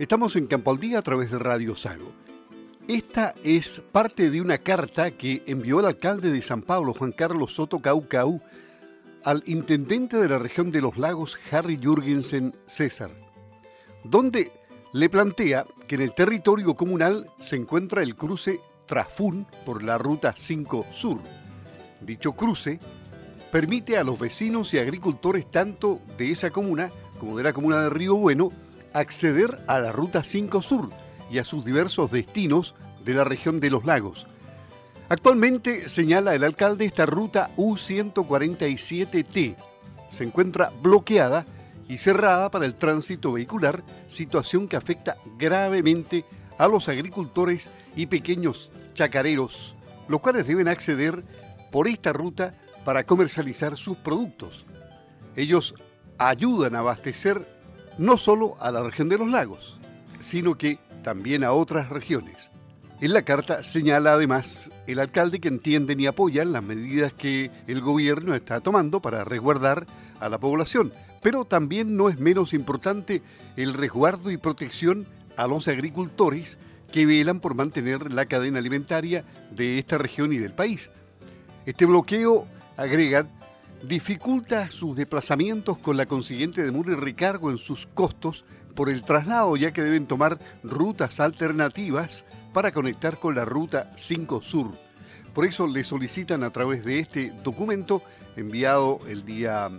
Estamos en Campo a través de Radio Sago. Esta es parte de una carta que envió el alcalde de San Pablo, Juan Carlos Soto Caucau, al intendente de la región de los lagos, Harry Jürgensen César, donde le plantea que en el territorio comunal se encuentra el cruce Trafún por la Ruta 5 Sur. Dicho cruce permite a los vecinos y agricultores tanto de esa comuna como de la comuna de Río Bueno acceder a la Ruta 5 Sur y a sus diversos destinos de la región de los lagos. Actualmente, señala el alcalde, esta ruta U147T se encuentra bloqueada y cerrada para el tránsito vehicular, situación que afecta gravemente a los agricultores y pequeños chacareros, los cuales deben acceder por esta ruta para comercializar sus productos. Ellos ayudan a abastecer no solo a la región de los lagos, sino que también a otras regiones. En la carta señala además el alcalde que entienden y apoyan las medidas que el gobierno está tomando para resguardar a la población, pero también no es menos importante el resguardo y protección a los agricultores que velan por mantener la cadena alimentaria de esta región y del país. Este bloqueo, agregan, dificulta sus desplazamientos con la consiguiente demora y recargo en sus costos por el traslado, ya que deben tomar rutas alternativas para conectar con la ruta 5 Sur. Por eso le solicitan a través de este documento enviado el día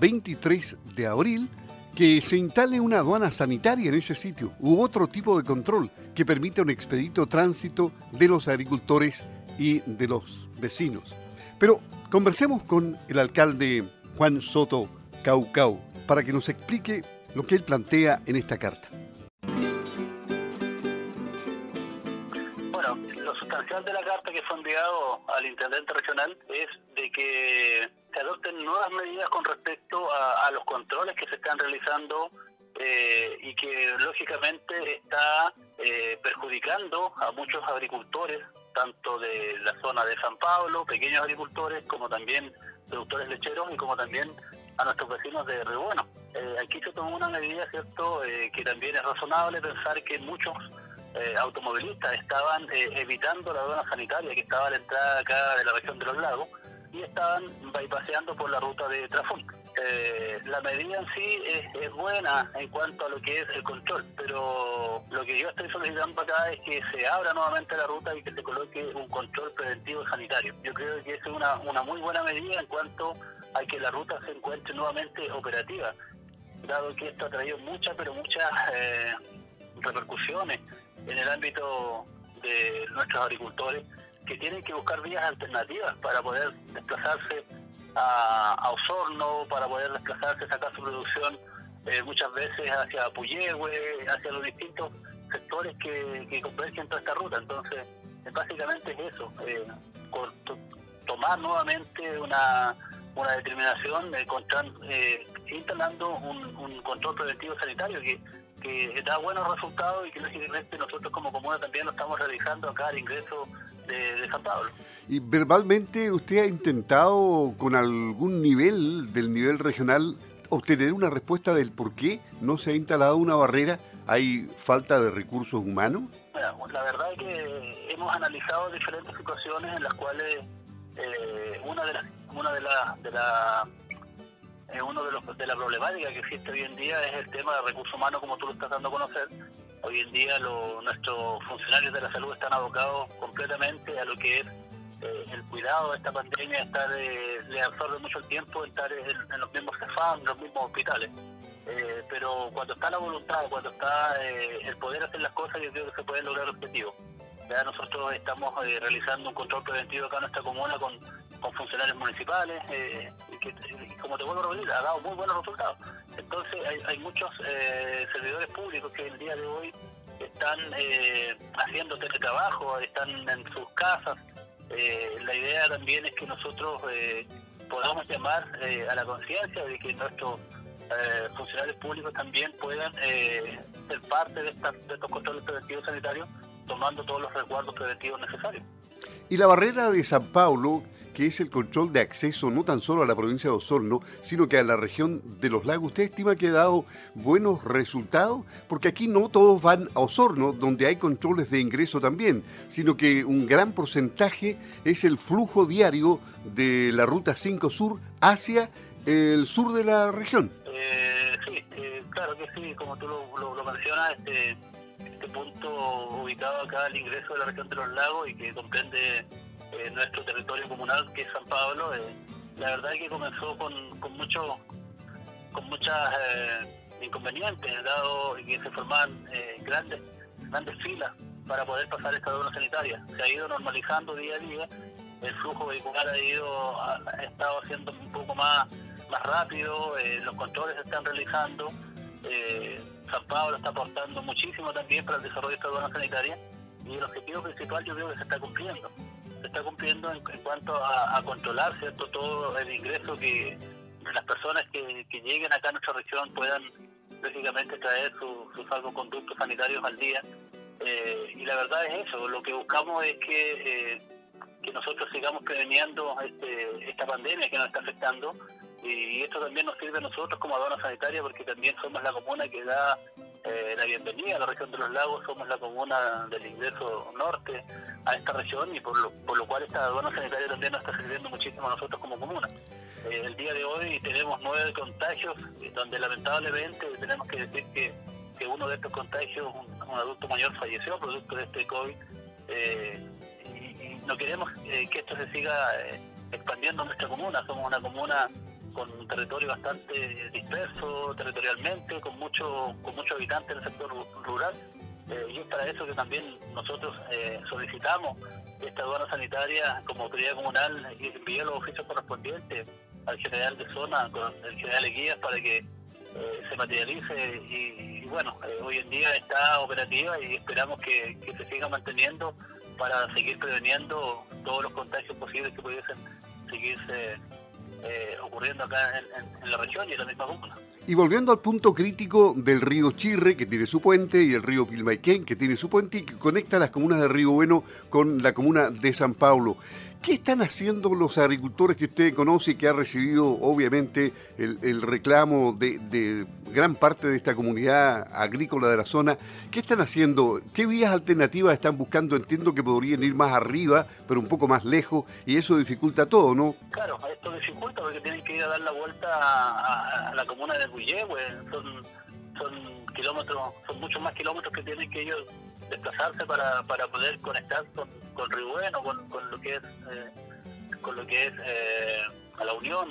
23 de abril que se instale una aduana sanitaria en ese sitio u otro tipo de control que permita un expedito tránsito de los agricultores y de los vecinos. Pero conversemos con el alcalde Juan Soto Caucau para que nos explique lo que él plantea en esta carta. Bueno, lo sustancial de la carta que fue enviado al intendente regional es de que se adopten nuevas medidas con respecto a, los controles que se están realizando eh, y que lógicamente está eh, perjudicando a muchos agricultores tanto de la zona de San Pablo, pequeños agricultores, como también productores lecheros y como también a nuestros vecinos de Río Eh, aquí se tomó una medida, ¿cierto?, eh, que también es razonable pensar que muchos eh, automovilistas estaban eh, evitando la zona sanitaria que estaba a la entrada acá de la región de los lagos y estaban bypaseando por la ruta de Trafón. Eh, la medida en sí es, buena en cuanto a lo que es el control, pero lo que yo estoy solicitando acá es que se abra nuevamente la ruta y que se coloque un control preventivo sanitario. Yo creo que es una, una muy buena medida en cuanto a que la ruta se encuentre nuevamente operativa, dado que esto ha traído muchas, pero muchas eh, repercusiones en el ámbito de nuestros agricultores que tienen que buscar vías alternativas para poder desplazarse a, Osorno, para poder desplazarse, sacar su producción eh, muchas veces hacia Puyehue, hacia los distintos sectores que, que convergen toda esta ruta. Entonces, básicamente es eso, eh, tomar nuevamente una, una determinación eh, eh, instalando un, un, control preventivo sanitario que, que da buenos resultados y que lógicamente nosotros como comuna también lo estamos realizando acá al ingreso de, San Pablo. ¿Y verbalmente usted ha intentado con algún nivel del nivel regional obtener una respuesta del por qué no se ha instalado una barrera? ¿Hay falta de recursos humanos? la verdad es que hemos analizado diferentes situaciones en las cuales eh, una de las una de las de la eh, uno de los de la problemática que existe hoy en día es el tema de recursos humanos como tú lo estás dando a conocer Hoy en día nuestros funcionarios de la salud están abocados completamente a lo que es eh, el cuidado de esta pandemia, estar, eh, le absorbe mucho tiempo estar en, los mismos CEFAM, en los mismos hospitales. Eh, pero cuando está la voluntad, cuando está el poder hacer las cosas, yo creo que se puede lograr el objetivo. Nosotros estamos realizando un control preventivo acá en nuestra comuna con, funcionarios municipales, y que, como te vuelvo a repetir, ha dado muy buenos resultados. Entonces hay, muchos eh, servidores públicos que el día de hoy están eh, haciendo teletrabajo, están en sus casas. Eh, la idea también es que nosotros podamos llamar a la conciencia de que nuestros funcionarios públicos también puedan ser parte de, de estos controles preventivos sanitarios tomando todos los resguardos preventivos necesarios. Y la barrera de San Paulo, que es el control de acceso no tan solo a la provincia de Osorno, sino que a la región de los lagos. ¿Usted estima que ha dado buenos resultados? Porque aquí no todos van a Osorno, donde hay controles de ingreso también, sino que un gran porcentaje es el flujo diario de la Ruta 5 Sur hacia el sur de la región. Eh, sí, eh, claro que sí, como tú lo, mencionas, este, este punto ubicado acá al ingreso de la región de los lagos y que comprende eh, nuestro territorio comunal, que es San Pablo, eh, la verdad es que comenzó con, con mucho con muchas eh, inconvenientes, dado que se formaban grandes grandes filas para poder pasar esta aduana sanitaria. Se ha ido normalizando día a día, el flujo vehicular ha ido ha, estado haciendo un poco más más rápido, los controles se están realizando, San Pablo está aportando muchísimo también para el desarrollo de esta aduana sanitaria y el objetivo principal yo creo que se está cumpliendo se está cumpliendo en, cuanto a, controlar cierto todo el ingreso que las personas que, lleguen acá a nuestra región puedan lógicamente traer sus salvoconductos sanitarios al día. Eh, y la verdad es eso, lo que buscamos es que, eh, que nosotros sigamos preveniendo este, esta pandemia que nos está afectando y esto también nos sirve a nosotros como aduana sanitaria porque también somos la comuna que da eh, la bienvenida a la región de los lagos, somos la comuna del ingreso norte a esta región y por lo, por lo cual esta aduana sanitaria también nos está sirviendo muchísimo a nosotros como comuna. Eh, el día de hoy tenemos nueve contagios, donde lamentablemente tenemos que decir que, que uno de estos contagios, un, adulto mayor, falleció producto de este COVID. Eh, y, no queremos que esto se siga expandiendo en nuestra comuna. Somos una comuna con un territorio bastante disperso territorialmente, con mucho, con muchos habitantes en el sector rural. Eh, y es para eso que también nosotros eh, solicitamos esta aduana sanitaria como autoridad comunal y enviar los oficios correspondientes al general de zona, con el general de guías, para que eh, se materialice. Y, bueno, hoy en día está operativa y esperamos que se siga manteniendo para seguir preveniendo todos los contagios posibles que pudiesen seguirse eh, ocurriendo acá en, la región y en la misma comuna. Y volviendo al punto crítico del río Chirre, que tiene su puente, y el río Pilmaiquén, que tiene su puente, y que conecta las comunas de Río Bueno con la comuna de San Pablo. ¿Qué están haciendo los agricultores que usted conoce y que ha recibido obviamente el, reclamo de, gran parte de esta comunidad agrícola de la zona? ¿Qué están haciendo? ¿Qué vías alternativas están buscando? Entiendo que podrían ir más arriba, pero un poco más lejos, y eso dificulta todo, ¿no? Claro, esto dificulta porque tienen que ir a dar la vuelta a, la comuna de Cuyehue, son, son kilómetros, son muchos más kilómetros que tienen que ellos desplazarse para, para poder conectar con, con Río Bueno, con, con lo que es eh, con lo que es eh, a la Unión,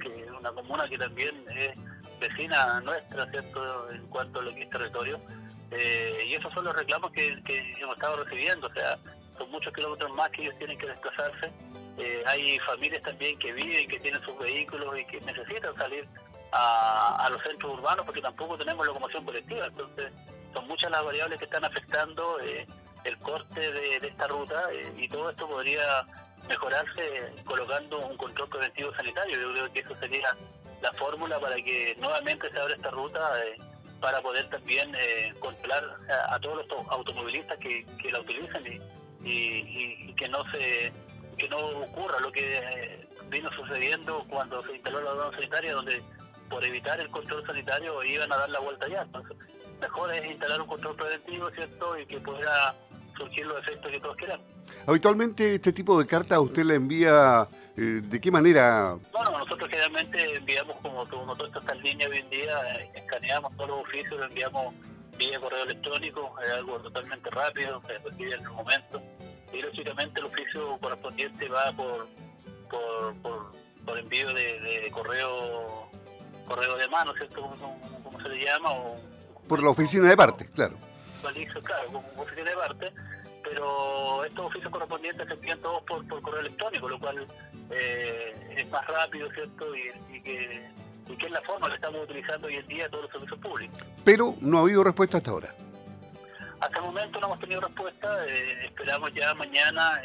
que es una comuna que también es vecina nuestra, ¿cierto?, en cuanto a lo que es territorio. Eh, y esos son los reclamos que, que, hemos estado recibiendo, o sea, son muchos kilómetros más que ellos tienen que desplazarse. hay familias también que viven, que tienen sus vehículos y que necesitan salir a, a los centros urbanos porque tampoco tenemos locomoción colectiva, entonces son muchas las variables que están afectando eh, el corte de, esta ruta eh, y todo esto podría mejorarse colocando un control preventivo sanitario. Yo creo que eso sería la fórmula para que nuevamente se abra esta ruta eh, para poder también controlar a, todos los automovilistas que, la utilicen y, que no se que no ocurra lo que vino sucediendo cuando se instaló la zona sanitaria donde por evitar el control sanitario iban a dar la vuelta ya. Entonces, mejor es instalar un control preventivo, ¿cierto? Y que pueda surgir los efectos que todos quieran. Habitualmente este tipo de carta usted la envía, eh, ¿de qué manera? Bueno, nosotros generalmente enviamos como, como todo esto está en línea hoy en día, eh, escaneamos todos los oficios, lo enviamos vía correo electrónico, es algo totalmente rápido, se recibe en el momento. Y lógicamente el oficio correspondiente va por, por, por, envío de, correo correo de mano, ¿cierto? Como, se le llama, o por la oficina de parte, claro. Claro, como oficina de parte, pero estos oficios correspondientes se envían todos por, correo electrónico, lo cual eh, es más rápido, ¿cierto? Y, que, es la forma que estamos utilizando hoy en día todos los servicios públicos. Pero no ha habido respuesta hasta ahora. Hasta el momento no hemos tenido respuesta, eh, esperamos ya mañana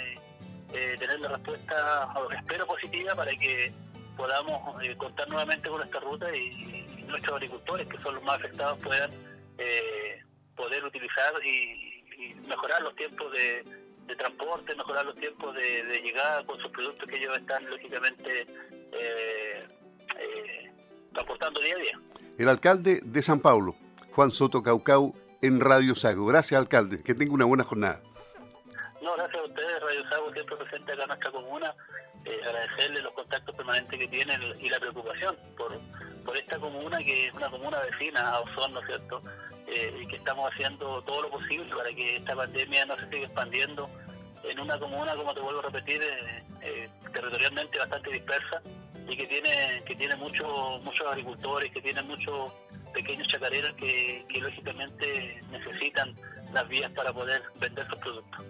eh, tener la respuesta, espero positiva, para que podamos contar nuevamente con esta ruta y nuestros agricultores, que son los más afectados, puedan eh, poder utilizar y, mejorar los tiempos de, transporte, mejorar los tiempos de, llegada con sus productos que ellos están lógicamente eh, eh, transportando día a día. El alcalde de San Paulo, Juan Soto Caucau, en Radio Sago. Gracias, alcalde. Que tenga una buena jornada. No, gracias a ustedes, Radio Sago, siempre presente acá en nuestra comuna. Eh, agradecerle los contactos permanentes que tienen y la preocupación por, por esta comuna, que es una comuna vecina a Osorno, cierto? Eh, y que estamos haciendo todo lo posible para que esta pandemia no se siga expandiendo en una comuna, como te vuelvo a repetir, eh, territorialmente bastante dispersa y que tiene que tiene muchos muchos agricultores, que tiene muchos pequeños chacareros que lógicamente necesitan las vías para poder vender sus productos.